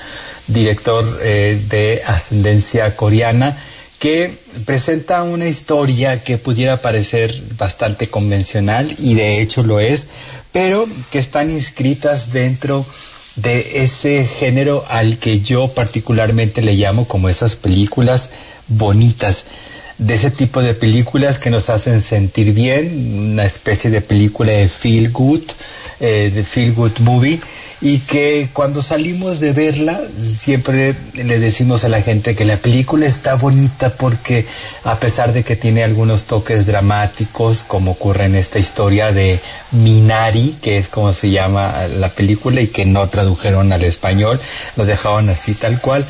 director eh, de ascendencia coreana, que presenta una historia que pudiera parecer bastante convencional, y de hecho lo es, pero que están inscritas dentro de ese género al que yo particularmente le llamo como esas películas bonitas de ese tipo de películas que nos hacen sentir bien, una especie de película de feel good, eh, de feel good movie, y que cuando salimos de verla siempre le decimos a la gente que la película está bonita porque a pesar de que tiene algunos toques dramáticos, como ocurre en esta historia de Minari, que es como se llama la película y que no tradujeron al español, lo dejaron así tal cual.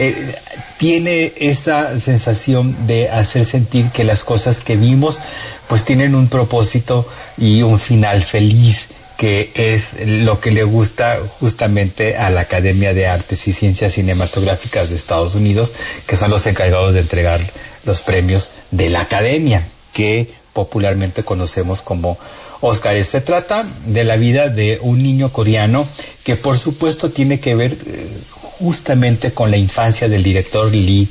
Eh, tiene esa sensación de hacer sentir que las cosas que vimos pues tienen un propósito y un final feliz que es lo que le gusta justamente a la Academia de Artes y Ciencias Cinematográficas de Estados Unidos, que son los encargados de entregar los premios de la Academia, que popularmente conocemos como Oscar. Se trata de la vida de un niño coreano que por supuesto tiene que ver eh, justamente con la infancia del director Lee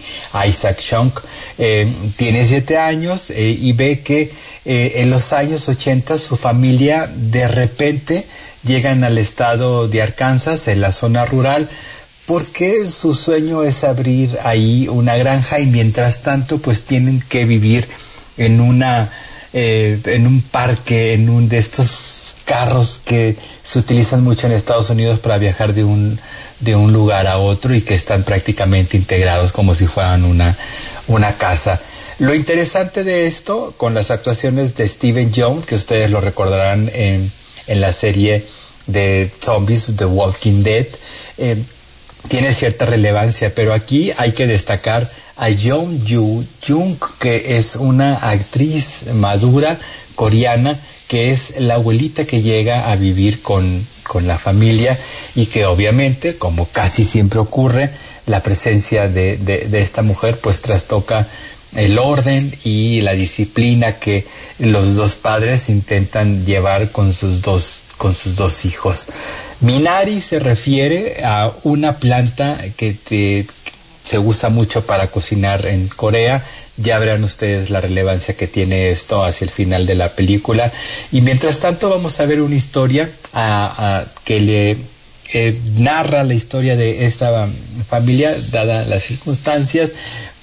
Isaac Chung. Eh, tiene siete años eh, y ve que en los años 80 su familia de repente llegan al estado de Arkansas, en la zona rural, porque su sueño es abrir ahí una granja y mientras tanto pues tienen que vivir en una eh, en un parque, en un de estos carros que se utilizan mucho en Estados Unidos para viajar de un, de un lugar a otro y que están prácticamente integrados como si fueran una, una casa. Lo interesante de esto, con las actuaciones de Steven Jones, que ustedes lo recordarán en, en la serie de Zombies, The Walking Dead, eh, tiene cierta relevancia, pero aquí hay que destacar a Jung Yu Jung, que es una actriz madura coreana que es la abuelita que llega a vivir con, con la familia y que obviamente, como casi siempre ocurre, la presencia de, de, esta mujer pues trastoca el orden y la disciplina que los dos padres intentan llevar con sus dos con sus dos hijos. Minari se refiere a una planta que, te, se usa mucho para cocinar en Corea. Ya verán ustedes la relevancia que tiene esto hacia el final de la película. Y mientras tanto vamos a ver una historia a, que le eh, narra la historia de esta familia, dadas las circunstancias,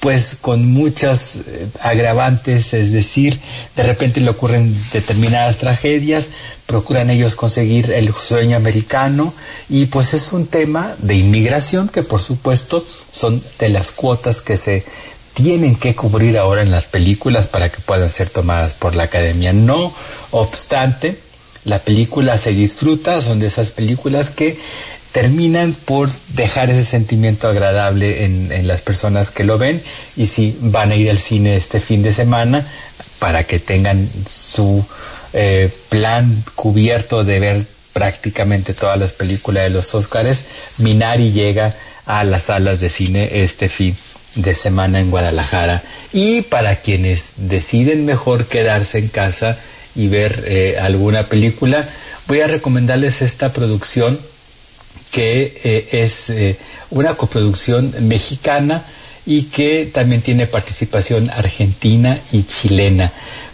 pues con muchas eh, agravantes, es decir, de repente le ocurren determinadas tragedias, procuran ellos conseguir el sueño americano y pues es un tema de inmigración que por supuesto son de las cuotas que se tienen que cubrir ahora en las películas para que puedan ser tomadas por la academia. No obstante, la película se disfruta, son de esas películas que terminan por dejar ese sentimiento agradable en, las personas que lo ven y si van a ir al cine este fin de semana para que tengan su eh, plan cubierto de ver prácticamente todas las películas de los Óscares, Minari llega a las salas de cine este fin de semana en Guadalajara. Y para quienes deciden mejor quedarse en casa y ver eh, alguna película, voy a recomendarles esta producción que eh, es eh, una coproducción mexicana y que también tiene participación argentina y chilena.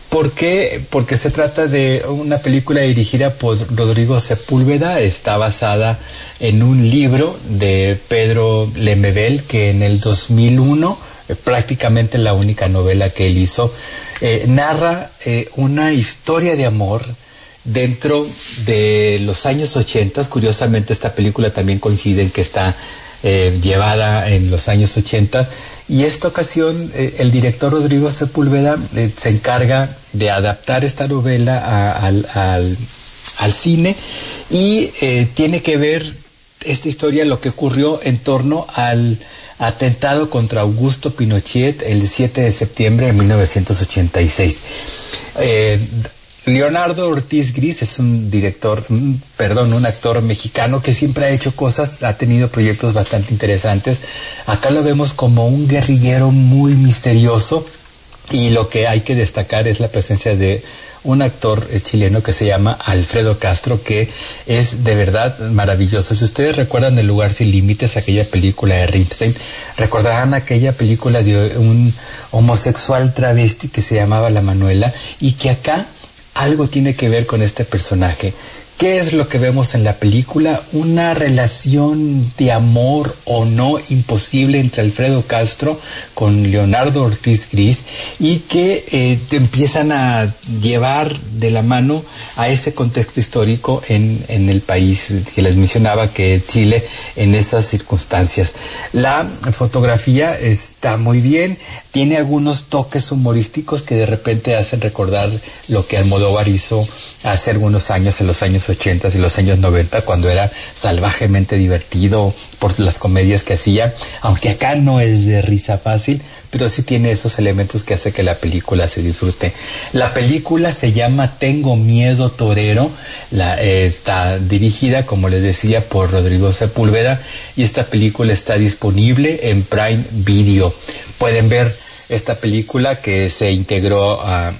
¿Por qué? Porque se trata de una película dirigida por Rodrigo Sepúlveda, está basada en un libro de Pedro Lemebel que en el 2001, eh, prácticamente la única novela que él hizo, eh, narra eh, una historia de amor dentro de los años 80. Curiosamente esta película también coincide en que está llevada en los años 80 y esta ocasión el director Rodrigo Sepúlveda se encarga de adaptar esta novela al, al, cine y tiene que ver esta historia lo que ocurrió en torno al atentado contra Augusto Pinochet el 7 de septiembre de 1986. Leonardo Ortiz Gris es un director, perdón, un actor mexicano que siempre ha hecho cosas, ha tenido proyectos bastante interesantes. Acá lo vemos como un guerrillero muy misterioso y lo que hay que destacar es la presencia de un actor eh, chileno que se llama Alfredo Castro, que es de verdad maravilloso. Si ustedes recuerdan El lugar sin límites, aquella película de Ripstein, recordarán aquella película de un homosexual travesti que se llamaba La Manuela y que acá algo tiene que ver con este personaje. ¿Qué es lo que vemos en la película? Una relación de amor o no imposible entre Alfredo Castro con Leonardo Ortiz Gris y que eh, te empiezan a llevar de la mano a ese contexto histórico en, en el país que les mencionaba que Chile en esas circunstancias. La fotografía está muy bien, tiene algunos toques humorísticos que de repente hacen recordar lo que Almodóvar hizo hace algunos años, en los años 80 y los años 90, cuando era salvajemente divertido por las comedias que hacía, aunque acá no es de risa fácil, pero sí tiene esos elementos que hace que la película se disfrute. La película se llama Tengo Miedo Torero, la, eh, está dirigida, como les decía, por Rodrigo Sepúlveda y esta película está disponible en Prime Video. Pueden ver esta película que se integró a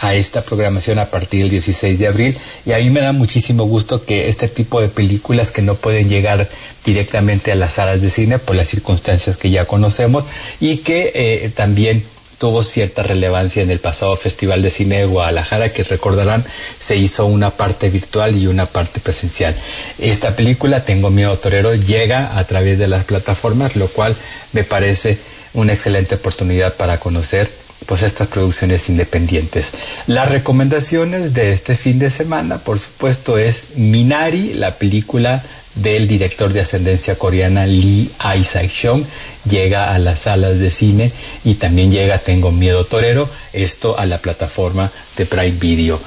a esta programación a partir del 16 de abril y a mí me da muchísimo gusto que este tipo de películas que no pueden llegar directamente a las salas de cine por las circunstancias que ya conocemos y que eh, también tuvo cierta relevancia en el pasado Festival de Cine de Guadalajara, que recordarán se hizo una parte virtual y una parte presencial. Esta película, Tengo Miedo Torero, llega a través de las plataformas, lo cual me parece una excelente oportunidad para conocer pues estas producciones independientes. Las recomendaciones de este fin de semana, por supuesto, es Minari, la película del director de ascendencia coreana Lee Isaac Chung llega a las salas de cine y también llega Tengo Miedo Torero, esto a la plataforma de Prime Video.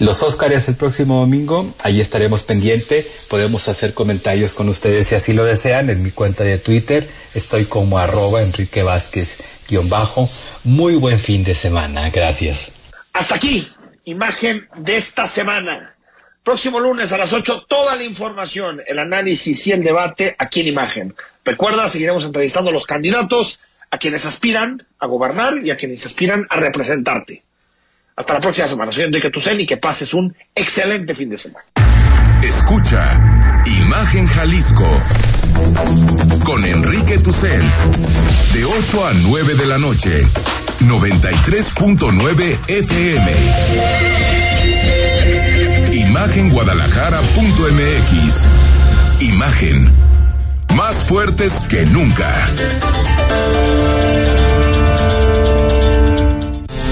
Los Óscares el próximo domingo, ahí estaremos pendientes, podemos hacer comentarios con ustedes si así lo desean en mi cuenta de Twitter, estoy como arroba Enrique Vázquez guion bajo. Muy buen fin de semana, gracias. Hasta aquí, imagen de esta semana. Próximo lunes a las 8, toda la información, el análisis y el debate aquí en imagen. Recuerda, seguiremos entrevistando a los candidatos, a quienes aspiran a gobernar y a quienes aspiran a representarte. Hasta la próxima semana. Soy Enrique Tucen y que pases un excelente fin de semana. Escucha Imagen Jalisco con Enrique Tucent de 8 a 9 de la noche 93.9 FM Imagenguadalajara.mx Imagen más fuertes que nunca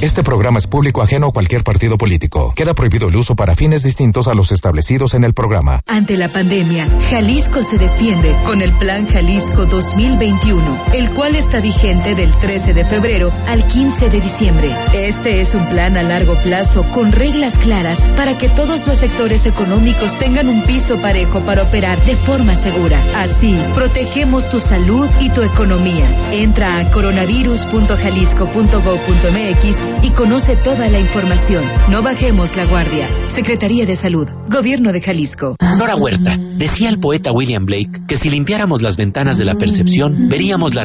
Este programa es público ajeno a cualquier partido político. Queda prohibido el uso para fines distintos a los establecidos en el programa. Ante la pandemia, Jalisco se defiende con el Plan Jalisco 2021, el cual está vigente del 13 de febrero al 15 de diciembre. Este es un plan a largo plazo con reglas claras para que todos los sectores económicos tengan un piso parejo para operar de forma segura. Así, protegemos tu salud y tu economía. Entra a coronavirus.jalisco.gov.mx y conoce toda la información. No bajemos la guardia. Secretaría de Salud, Gobierno de Jalisco. Nora Huerta, decía el poeta William Blake que si limpiáramos las ventanas de la percepción, veríamos la realidad